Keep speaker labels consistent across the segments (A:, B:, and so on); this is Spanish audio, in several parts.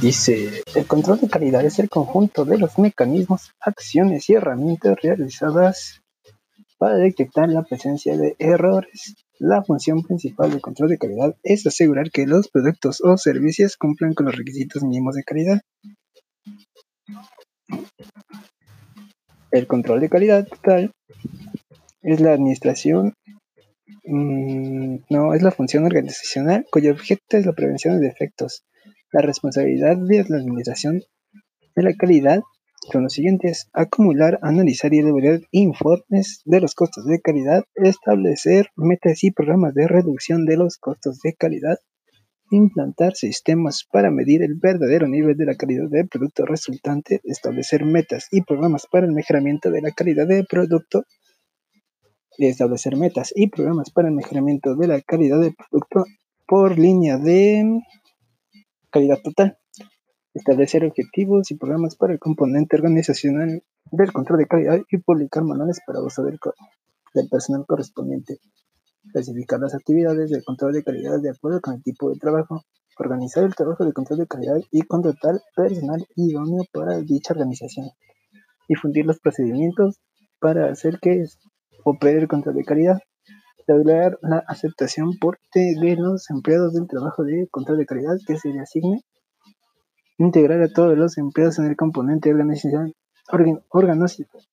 A: dice, el control de calidad es el conjunto de los mecanismos, acciones y herramientas realizadas para detectar la presencia de errores. La función principal del control de calidad es asegurar que los productos o servicios cumplan con los requisitos mínimos de calidad. El control de calidad total es la administración, mm, no, es la función organizacional cuyo objeto es la prevención de defectos. La responsabilidad de la administración de la calidad son los siguientes: acumular, analizar y elaborar informes de los costos de calidad, establecer metas y programas de reducción de los costos de calidad, implantar sistemas para medir el verdadero nivel de la calidad del producto resultante, establecer metas y programas para el mejoramiento de la calidad del producto, establecer metas y programas para el mejoramiento de la calidad del producto por línea de calidad total, establecer objetivos y programas para el componente organizacional del control de calidad y publicar manuales para uso del, del personal correspondiente clasificar las actividades del control de calidad de acuerdo con el tipo de trabajo, organizar el trabajo de control de calidad y contratar personal idóneo para dicha organización, difundir los procedimientos para hacer que opere el control de calidad, lograr la aceptación por de los empleados del trabajo de control de calidad que se le asigne, integrar a todos los empleados en el componente organizacional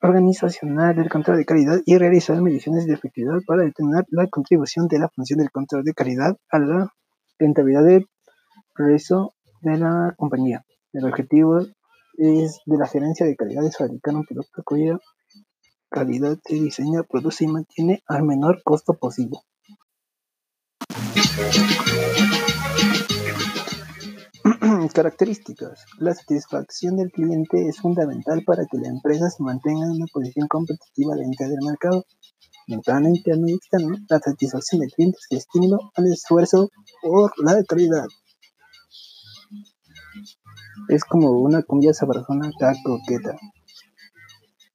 A: organizacional del control de calidad y realizar mediciones de efectividad para determinar la contribución de la función del control de calidad a la rentabilidad del progreso de la compañía. El objetivo es de la gerencia de calidad es fabricar un producto cuya calidad se diseña, produce y mantiene al menor costo posible. Características. La satisfacción del cliente es fundamental para que la empresa se mantenga en una posición competitiva dentro del mercado. En plan interno y externo, la satisfacción del cliente es estímulo al esfuerzo por la calidad. Es como una cumbia sabrosona coqueta.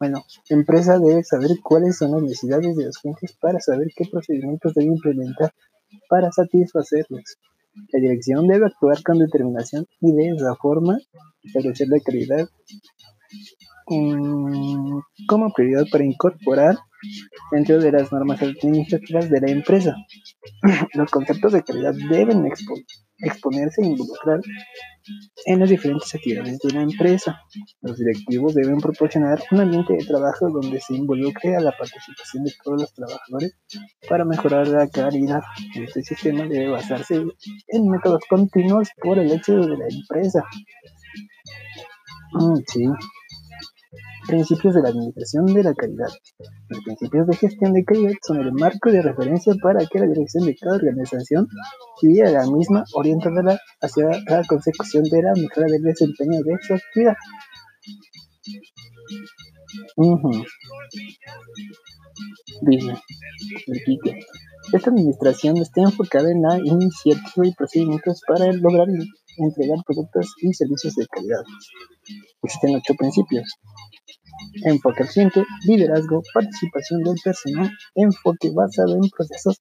A: Bueno, empresa debe saber cuáles son las necesidades de los clientes para saber qué procedimientos debe implementar para satisfacerlos. La dirección debe actuar con determinación y de esa forma establecer la calidad mm, como prioridad para incorporar dentro de las normas administrativas de la empresa. Los conceptos de calidad deben exponerse e involucrar en las diferentes actividades de la empresa. Los directivos deben proporcionar un ambiente de trabajo donde se involucre a la participación de todos los trabajadores para mejorar la calidad. Este sistema debe basarse en métodos continuos por el hecho de la empresa. Mm, sí. Principios de la administración de la calidad. Los principios de gestión de calidad son el marco de referencia para que la dirección de cada organización y la misma orientada hacia la consecución de la mejora del desempeño de su actividad. Esta administración está enfocada en la iniciativa y procedimientos para lograr entregar productos y servicios de calidad. Existen ocho principios. Enfoque al cliente, liderazgo, participación del personal, enfoque basado en procesos,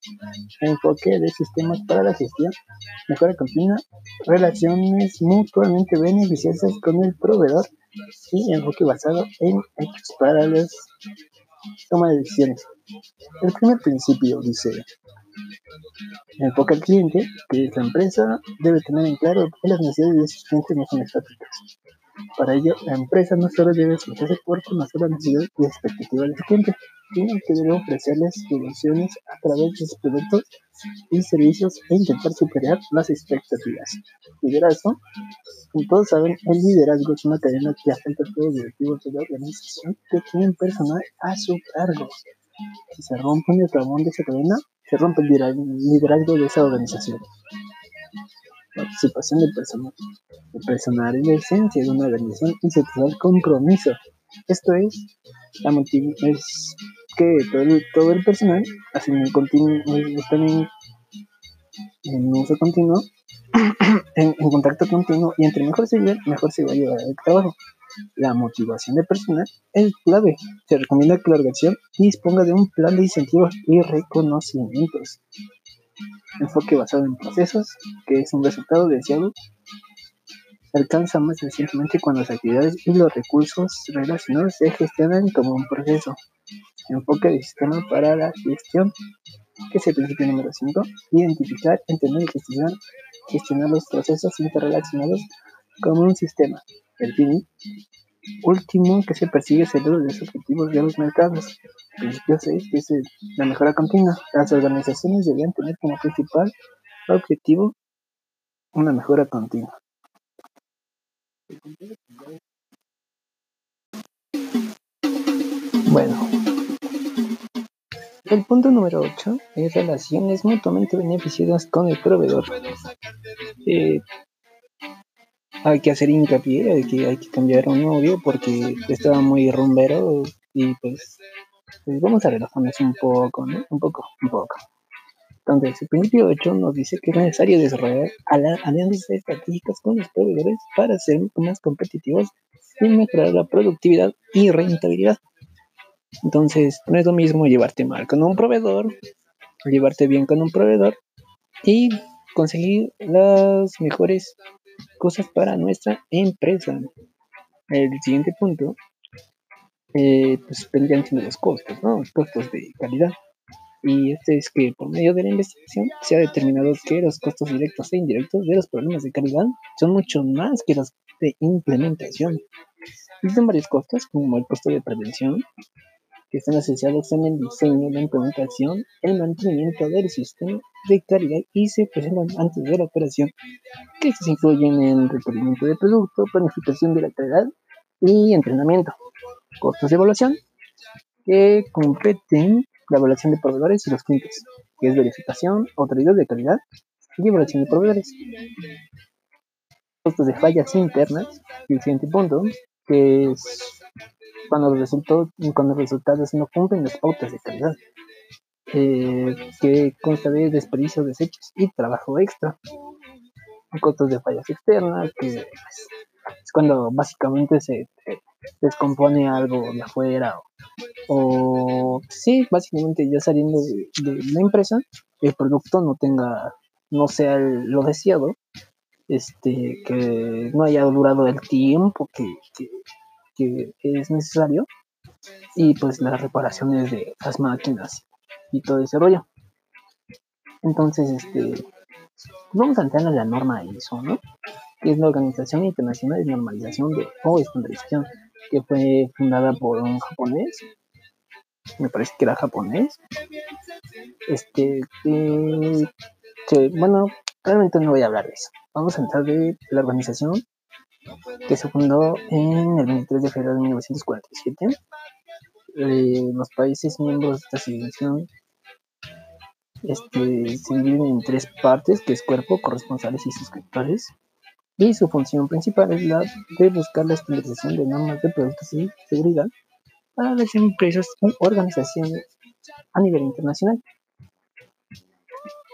A: enfoque de sistemas para la gestión, mejora continua, relaciones mutuamente beneficiosas con el proveedor y enfoque basado en hechos para la toma de decisiones. El primer principio dice, enfoca al cliente, que la empresa debe tener en claro que las necesidades de sus clientes no son estáticas. Para ello, la empresa no solo debe esforzarse por conocer las necesidades y expectativas del cliente, sino que debe ofrecerles soluciones a través de sus productos y servicios e intentar superar las expectativas. Liderazgo. Como todos saben, el liderazgo es una cadena que afecta a todos los directivos de la organización que tienen personal a su cargo. Si se rompe un eslabón de esa cadena, se rompe el liderazgo de esa organización. Participación del personal. El personal es la esencia de una organización y se trata compromiso. Esto es, la es que todo el, todo el personal hacen en continuo, en, en uso continuo, en, en, contacto continuo y entre mejor se mejor se va a llevar el trabajo. La motivación del personal es clave. Se recomienda que la organización disponga de un plan de incentivos y reconocimientos enfoque basado en procesos, que es un resultado deseado alcanza más recientemente cuando las actividades y los recursos relacionados se gestionan como un proceso. Enfoque de sistema para la gestión, que es el principio número 5. Identificar, entender y gestionar los procesos interrelacionados como un sistema. El fin último que se persigue es el de los objetivos de los mercados. Principio 6, que es la mejora continua. Las organizaciones deberían tener como principal objetivo una mejora continua. Bueno, el punto número 8 es relaciones mutuamente beneficiosas con el proveedor. Eh, hay que hacer hincapié de que hay que cambiar un audio porque estaba muy rumbero y pues, pues vamos a relajarnos un poco, ¿no? Un poco, un poco. Entonces, el principio 8 nos dice que es necesario desarrollar alianzas estratégicas con los proveedores para ser más competitivos y mejorar la productividad y rentabilidad. Entonces, no es lo mismo llevarte mal con un proveedor, llevarte bien con un proveedor y conseguir las mejores cosas para nuestra empresa. El siguiente punto, eh, pues vendrían siendo los costos, ¿no? Los costos de calidad. Y este es que por medio de la investigación se ha determinado que los costos directos e indirectos de los problemas de calidad son mucho más que los de implementación. Existen varios costos, como el costo de prevención, que están asociados en el diseño, la implementación, el mantenimiento del sistema de calidad y se presentan antes de la operación, que se incluyen en requerimiento de producto, planificación de la calidad y entrenamiento. Costos de evaluación, que competen la evaluación de proveedores y los clientes, que es verificación, autoridad de calidad y evaluación de proveedores. Costos de fallas internas, y el siguiente punto, que es cuando los resultados, no cumplen las pautas de calidad, eh, que consta de desperdicio, desechos y trabajo extra. Costos de fallas externas, que es cuando básicamente se descompone algo de afuera o, sí, básicamente ya saliendo de, la empresa, el producto no tenga, no sea lo deseado, este, que no haya durado el tiempo que es necesario y pues las reparaciones de las máquinas y todo ese rollo. Entonces, este, vamos a entrar a la norma ISO, ¿no? Que es la Organización Internacional de Normalización de, o Estandarización, que fue fundada por un japonés, me parece que era japonés, este, que, bueno, realmente no voy a hablar de eso. Vamos a entrar de la organización que se fundó en el 23 de febrero de 1947. Eh, los países miembros de esta civilización este, se dividen en tres partes, que es cuerpo, corresponsales y suscriptores. Y su función principal es la de buscar la estandarización de normas de productos y seguridad para las empresas y organizaciones a nivel internacional.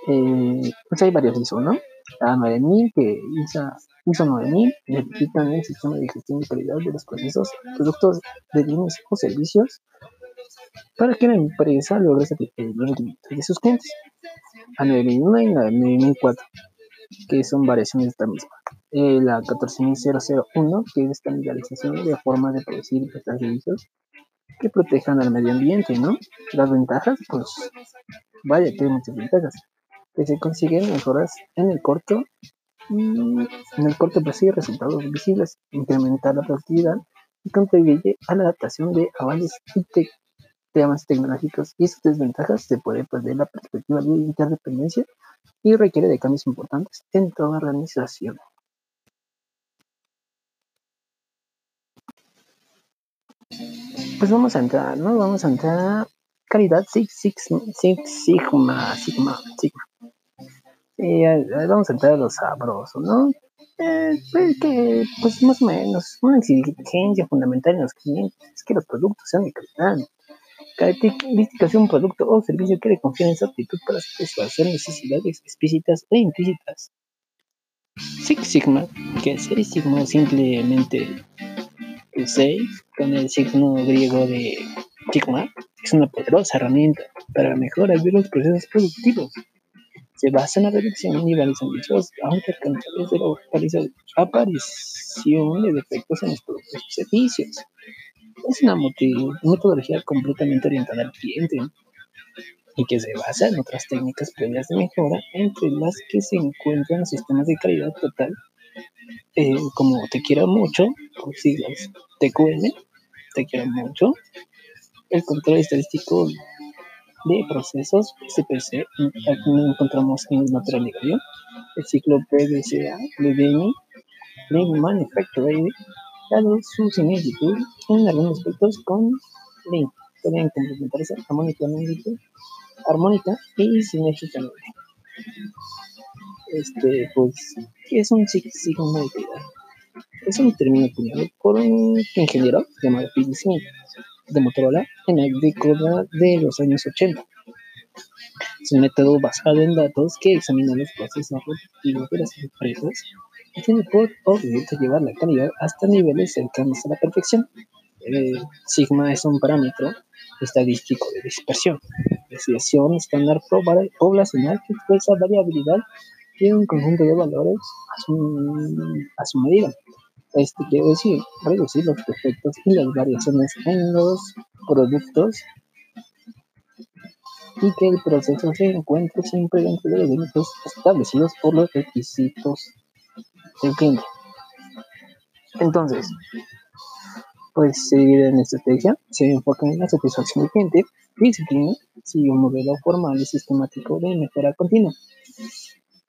A: Eh, pues hay varios ISO, ¿no? La 9000, que ISA ISO 9000 necesitan el sistema de gestión de calidad de los procesos, productos de bienes o servicios para que la empresa logre satisfacer los requerimientos de sus clientes. A 9001 y la 9004, que son variaciones de esta misma. Eh, la 14001, que es estandarización de formas de producir y prestar servicios que protejan al medio ambiente, ¿no? Las ventajas, pues, vaya, hay muchas ventajas. Que se consiguen mejoras en el corto en el corto plazo resultados visibles, incrementar la productividad y contribuye a la adaptación de avances y temas tecnológicos y sus desventajas se puede perder la perspectiva de interdependencia y requiere de cambios importantes en toda organización. Pues vamos a entrar, ¿no? Vamos a entrar calidad Sigma, Sigma, Sigma. Vamos a entrar a lo sabroso, ¿no? Eh, pues que, pues más o menos, una exigencia fundamental en los clientes es que los productos sean de calidad. Características de un producto o servicio que le confieren esa actitud para satisfacer necesidades explícitas e implícitas. Six Sigma, que es Six Sigma simplemente el 6 con el signo griego de Sigma, es una poderosa herramienta para mejorar los procesos productivos se basa en la reducción de niveles ambiciosos, aunque alcanzables de la aparición de defectos en los productos y servicios. Es una metodología completamente orientada al cliente y que se basa en otras técnicas previas de mejora, entre las que se encuentran los sistemas de calidad total, eh, como Te Quiero Mucho, por siglas TQM, Te Quiero Mucho, el control estadístico de procesos CPC, aquí encontramos en el material el ciclo PDCA de Lean Manufacturing, dado su similitud en algunos aspectos con Lean. Pueden complementarse armónicamente armónica y sinérgicamente. Este, pues, ¿qué es un Six Sigma Es un término acuñado por un ingeniero llamado Phil Smith de Motorola en la década de los años 80. Es un método basado en datos que examina los procesos repetitivos de las empresas y tiene por objeto llevar la calidad hasta niveles cercanos a la perfección. Sigma es un parámetro estadístico de dispersión, desviación estándar poblacional que expresa variabilidad de un conjunto de valores a su, a su medida. Esto quiere decir reducir los defectos y las variaciones en los productos y que el proceso se encuentre siempre dentro de los límites establecidos por los requisitos del cliente. Entonces, pues se divide en estrategia, se enfoca en la satisfacción del cliente, disciplina, sigue un modelo formal y sistemático de mejora continua.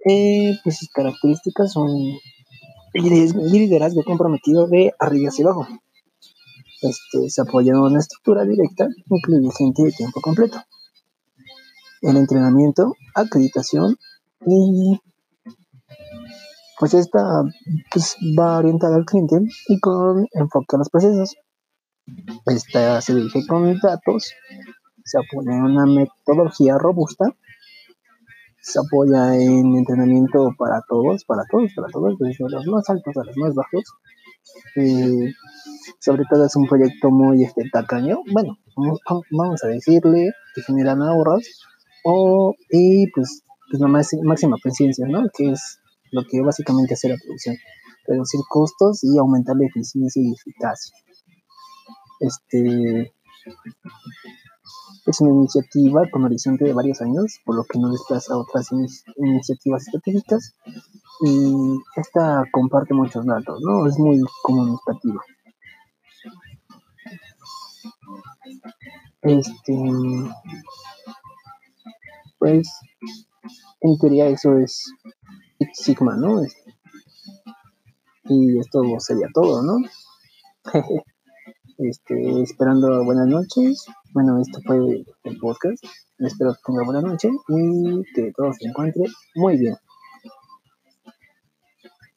A: Eh, pues sus características son liderazgo comprometido de arriba hacia abajo. Este, se apoya en una estructura directa, incluye gente de tiempo completo. El entrenamiento, acreditación y pues esta pues, va orientada al cliente y con enfoque a los procesos. Esta se dirige con datos, se apoya en una metodología robusta, se apoya en entrenamiento para todos, para todos, para todos, desde los más altos a los más bajos. Eh, sobre todo es un proyecto muy este, tacaño, bueno, vamos a decirle que generan ahorros o, y pues, pues la máxima presencia, ¿no? Que es lo que básicamente hace la producción, reducir costos y aumentar la eficiencia y eficacia. Este es una iniciativa con horizonte de varios años, por lo que no desplaza otras iniciativas estratégicas y esta comparte muchos datos, ¿no? Es muy comunicativo. Este, pues, en teoría eso es Sigma, ¿no? Y esto sería todo, ¿no? este, esperando buenas noches. Bueno, esto fue el podcast. Espero que tenga buena noche y que todo se encuentre muy bien.